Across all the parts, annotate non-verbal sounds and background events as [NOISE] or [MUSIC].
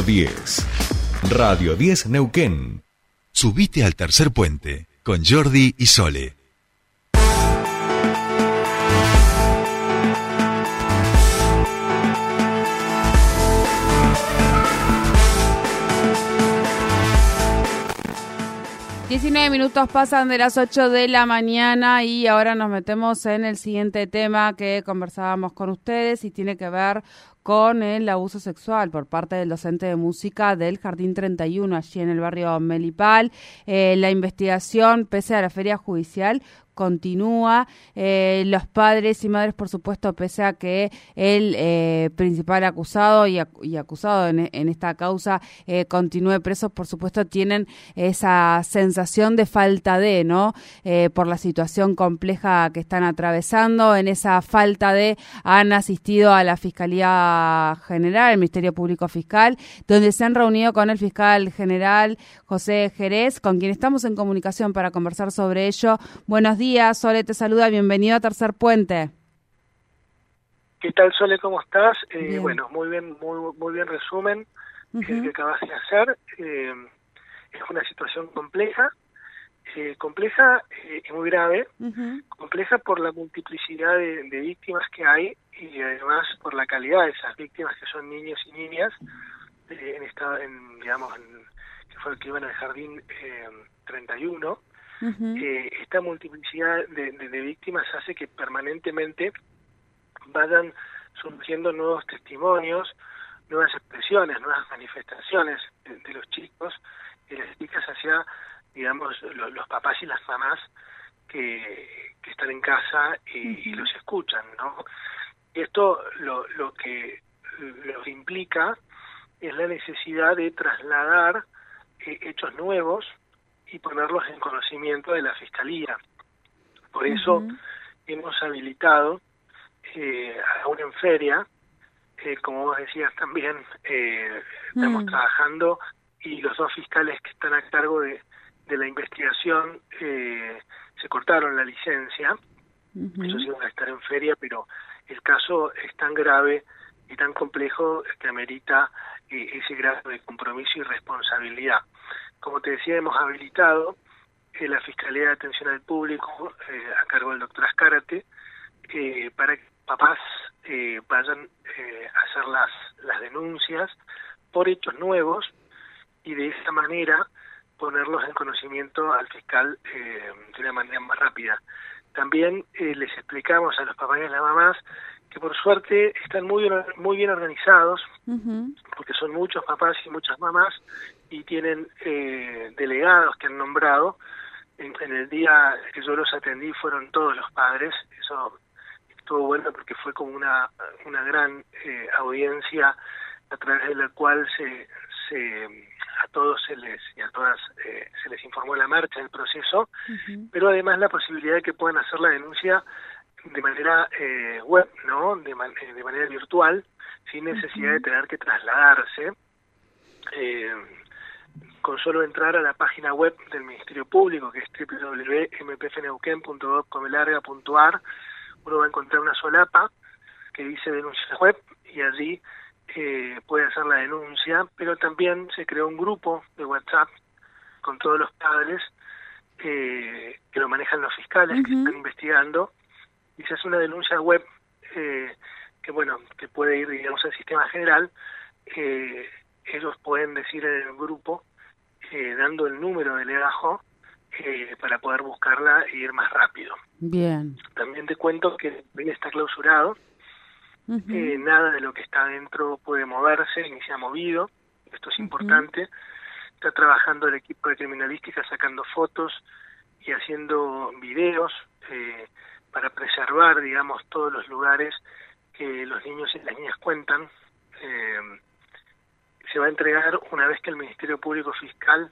Radio 10. Radio 10 Neuquén. Subite al tercer puente con Jordi y Sole. Diecinueve minutos pasan de las 8 de la mañana y ahora nos metemos en el siguiente tema que conversábamos con ustedes y tiene que ver con el abuso sexual por parte del docente de música del Jardín 31, allí en el barrio Melipal. Eh, la investigación, pese a la feria judicial, continúa. Eh, los padres y madres, por supuesto, pese a que el eh, principal acusado y, acusado en, esta causa eh, continúe preso, por supuesto, tienen esa sensación de falta de, ¿no? por la situación compleja que están atravesando, en esa falta de, han asistido a la Fiscalía General, el Ministerio Público Fiscal, donde se han reunido con el fiscal general José Jerez, con quien estamos en comunicación para conversar sobre ello. Buenos días días, Sole te saluda, bienvenido a Tercer Puente. ¿Qué tal, Sole? ¿Cómo estás? Eh, bueno, muy bien, muy, muy bien resumen el que acabas de hacer. Eh, es una situación compleja, eh, compleja y muy grave, compleja por la multiplicidad de, víctimas que hay y además por la calidad de esas víctimas que son niños y niñas en esta, en, digamos, que fue el que iban al jardín 31 eh, esta multiplicidad de, víctimas hace que permanentemente vayan surgiendo nuevos testimonios, nuevas expresiones, nuevas manifestaciones de, los chicos y las chicas hacia, digamos, los papás y las mamás que, están en casa y, los escuchan, ¿no? Esto lo, lo que lo implica es la necesidad de trasladar eh, hechos nuevos y ponerlos en conocimiento de la Fiscalía. Por eso hemos habilitado eh, aún en feria, eh, como vos decías también, eh, estamos mm. trabajando y los dos fiscales que están a cargo de, de la investigación eh, se cortaron la licencia, ellos iban a estar en feria, pero el caso es tan grave y tan complejo que amerita ese grado de compromiso y responsabilidad como te decía, hemos habilitado eh, la Fiscalía de Atención al Público eh, a cargo del doctor Ascárate eh, para que papás vayan a hacer las, las denuncias por hechos nuevos y de esa manera ponerlos en conocimiento al fiscal de una manera más rápida. También les explicamos a los papás y a las mamás que por suerte están muy muy bien organizados porque son muchos papás y muchas mamás y tienen eh, delegados que han nombrado. En, el día que yo los atendí fueron todos los padres, eso estuvo bueno porque fue como una, una gran eh, audiencia a través de la cual se, se a todos se les y a todas eh, se les informó la marcha del proceso, pero además la posibilidad de que puedan hacer la denuncia de manera eh, web, ¿no? De, de manera virtual, sin necesidad de tener que trasladarse. Eh, con solo entrar a la página web del Ministerio Público, que es www.mpfneuquen.gov.ar, uno va a encontrar una solapa que dice denuncia web y allí eh, puede hacer la denuncia, pero también se creó un grupo de WhatsApp con todos los padres eh, que lo manejan los fiscales que están investigando y se hace una denuncia web eh, que bueno que puede ir digamos al sistema general eh, ellos pueden decir en el grupo eh, dando el número del legajo eh, para poder buscarla e ir más rápido. Bien. También te cuento que bien está clausurado, eh, nada de lo que está adentro puede moverse ni se ha movido, esto es importante. Está trabajando el equipo de criminalística sacando fotos y haciendo videos para preservar, digamos, todos los lugares que los niños y las niñas cuentan. Eh, se va a entregar una vez que el Ministerio Público Fiscal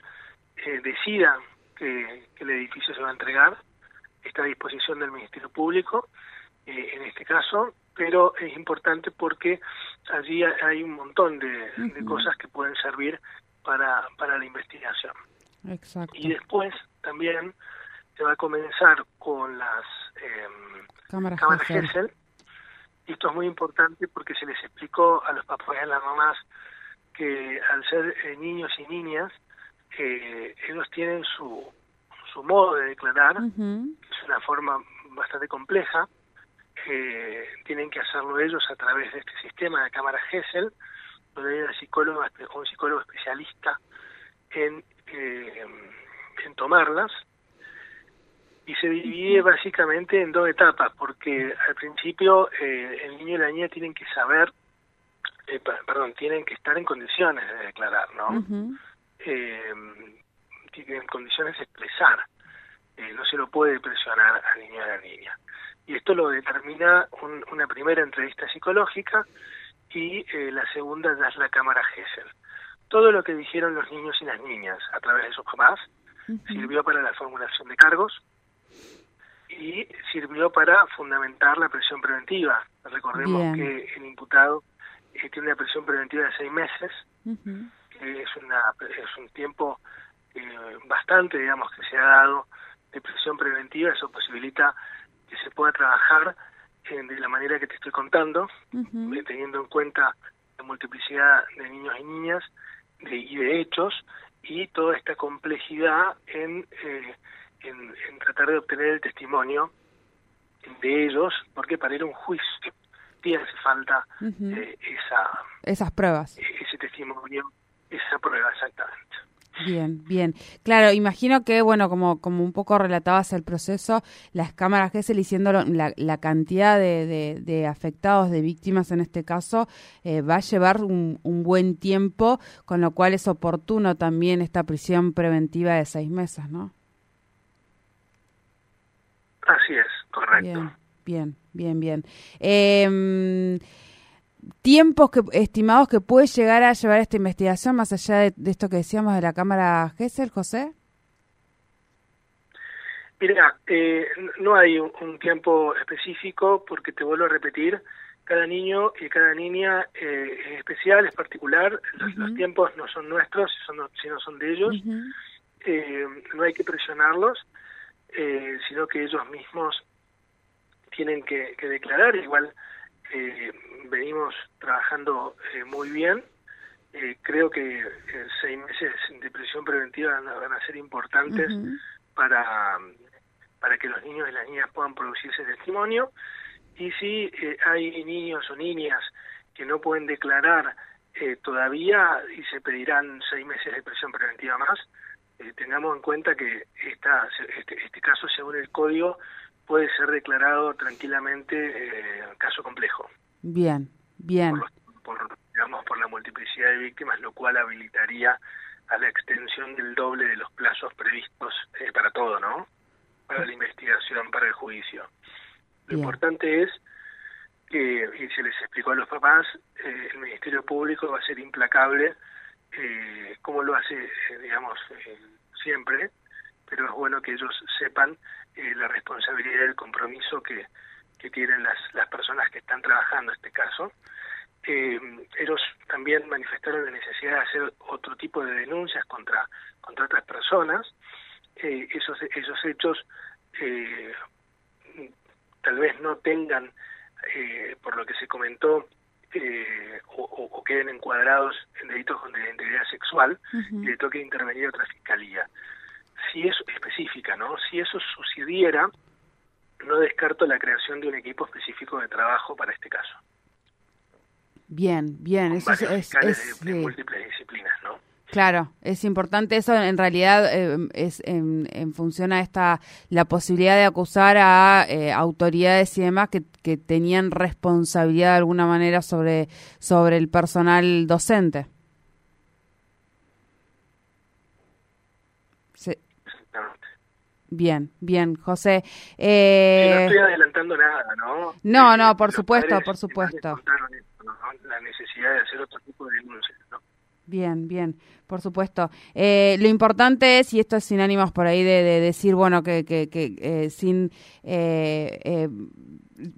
eh, decida que, el edificio se va a entregar. Está a disposición del Ministerio Público eh, en este caso, pero es importante porque allí hay un montón de, cosas que pueden servir para, para la investigación. Exacto. Y después también se va a comenzar con las eh, cámaras, cámaras Y esto es muy importante porque se les explicó a los papás y a las mamás que al ser eh, niños y niñas, eh, ellos tienen su, su modo de declarar, es una forma bastante compleja, tienen que hacerlo ellos a través de este sistema de cámara GESEL, donde hay una psicóloga, un psicólogo especialista en, eh, en tomarlas, y se divide básicamente en dos etapas, porque al principio eh, el niño y la niña tienen que saber, eh, perdón, tienen que estar en condiciones de declarar, ¿no? eh, tienen condiciones de expresar, eh, no se lo puede presionar al niño y a la niña. Y esto lo determina una primera entrevista psicológica y eh, la segunda ya es la cámara Gesell. Todo lo que dijeron los niños y las niñas a través de sus papás sirvió para la formulación de cargos y sirvió para fundamentar la presión preventiva. Recordemos que el imputado eh, tiene una presión preventiva de seis meses, que es, una, es un tiempo eh, bastante, digamos, que se ha dado de presión preventiva, eso posibilita que se pueda trabajar de la manera que te estoy contando, eh, teniendo en cuenta la multiplicidad de niños y niñas y de hechos y toda esta complejidad en, en, tratar de obtener el testimonio de ellos, porque para ir a un juicio sí hace falta eh, esa, esas pruebas. Ese testimonio, esa prueba exactamente. Bien, bien. Claro, imagino que, bueno, como, como un poco relatabas el proceso, las cámaras que diciendo la, la cantidad de, de, afectados, de víctimas en este caso, eh, va a llevar un, un, buen tiempo, con lo cual es oportuno también esta prisión preventiva de seis meses, ¿no? Así es, correcto. Bien, bien, bien, bien. Eh, tiempos que, estimados que puede llegar a llevar esta investigación, más allá de, esto que decíamos de la Cámara Gesell, José? Mira, eh, no hay un, tiempo específico porque te vuelvo a repetir, cada niño y cada niña eh, es especial, es particular, los, tiempos no son nuestros, sino son de ellos, eh, no hay que presionarlos, sino que ellos mismos tienen que, que declarar, igual eh, venimos trabajando eh, muy bien. Eh, creo que seis meses de prisión preventiva van a ser importantes para, para que los niños y las niñas puedan producir ese testimonio. Y si hay niños o niñas que no pueden declarar todavía y se pedirán seis meses de prisión preventiva más, tengamos en cuenta que esta, este, este caso, según el código, puede ser declarado tranquilamente eh, caso complejo. Bien, bien. Por, digamos, por la multiplicidad de víctimas, lo cual habilitaría a la extensión del doble de los plazos previstos eh, para todo, ¿no? Para la investigación, para el juicio. Lo importante es que, y se les explicó a los papás, eh, el Ministerio Público va a ser implacable, eh, lo hace, eh, digamos, siempre, pero es bueno que ellos sepan eh, la responsabilidad y el compromiso que, que tienen las, las personas que están trabajando este caso. Eh, ellos también manifestaron la necesidad de hacer otro tipo de denuncias contra, contra otras personas. Eh, esos, esos hechos eh, tal vez no tengan, eh, por lo que se comentó, eh, o, queden encuadrados en delitos de integridad sexual y le toque intervenir otra fiscalía si eso específica, ¿no? Si eso sucediera, no descarto la creación de un equipo específico de trabajo para este caso. Bien, bien, eso es, de, múltiples disciplinas, ¿no? Claro, es importante eso. En realidad eh, es en, función a esta la posibilidad de acusar a eh, autoridades y demás que, que tenían responsabilidad de alguna manera sobre sobre el personal docente. Bien, bien, José. Eh... no estoy adelantando nada, ¿no? No, no, por supuesto, por supuesto. La necesidad de hacer otro tipo de denuncias, ¿no? Bien, bien, por supuesto. Eh, lo importante es, y esto es sin ánimos por ahí de, decir, bueno, que, que, que eh, sin eh,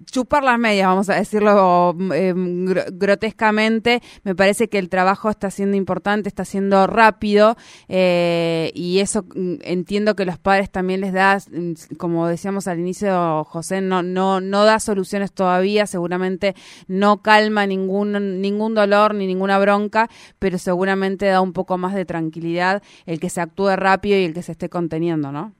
chupar las medias, vamos a decirlo em, grotescamente. Me parece que el trabajo está siendo importante, está siendo rápido eh, y eso mm, entiendo que los padres también les da, mm, como decíamos al inicio, José, no, no, no da soluciones todavía, seguramente no calma ningún, ningún dolor ni ninguna bronca, pero seguramente da un poco más de tranquilidad el que se actúe rápido y el que se esté conteniendo, ¿no?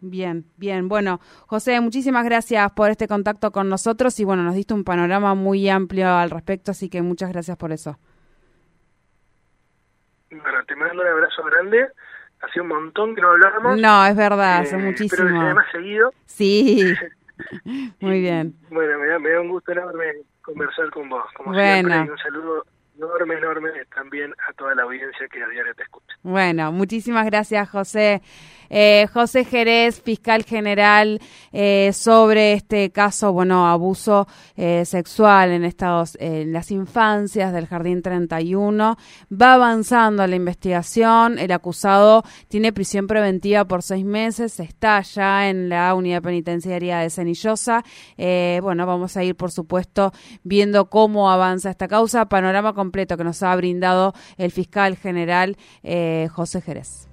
Bien, bien. Bueno, José, muchísimas gracias por este contacto con nosotros y bueno, nos diste un panorama muy amplio al respecto, así que muchas gracias por eso. Bueno, te mando un abrazo grande. Hace un montón que no hablábamos. No, es verdad, hace eh, muchísimo. Pero que más seguido. Sí, [LAUGHS] muy bien. Bueno, me da, me da un gusto enorme conversar con vos. Como bueno. siempre, un saludo enorme, enorme también a toda la audiencia que a diario te escucha. Bueno, muchísimas gracias, José. Eh, José Jerez, fiscal general, eh, sobre este caso, bueno, abuso eh, sexual en Estados, en las infancias del Jardín 31. Va avanzando la investigación. El acusado tiene prisión preventiva por seis meses. Está ya en la unidad penitenciaria de Cenillosa. bueno, vamos a ir, por supuesto, viendo cómo avanza esta causa. Panorama completo que nos ha brindado el fiscal general José Jerez.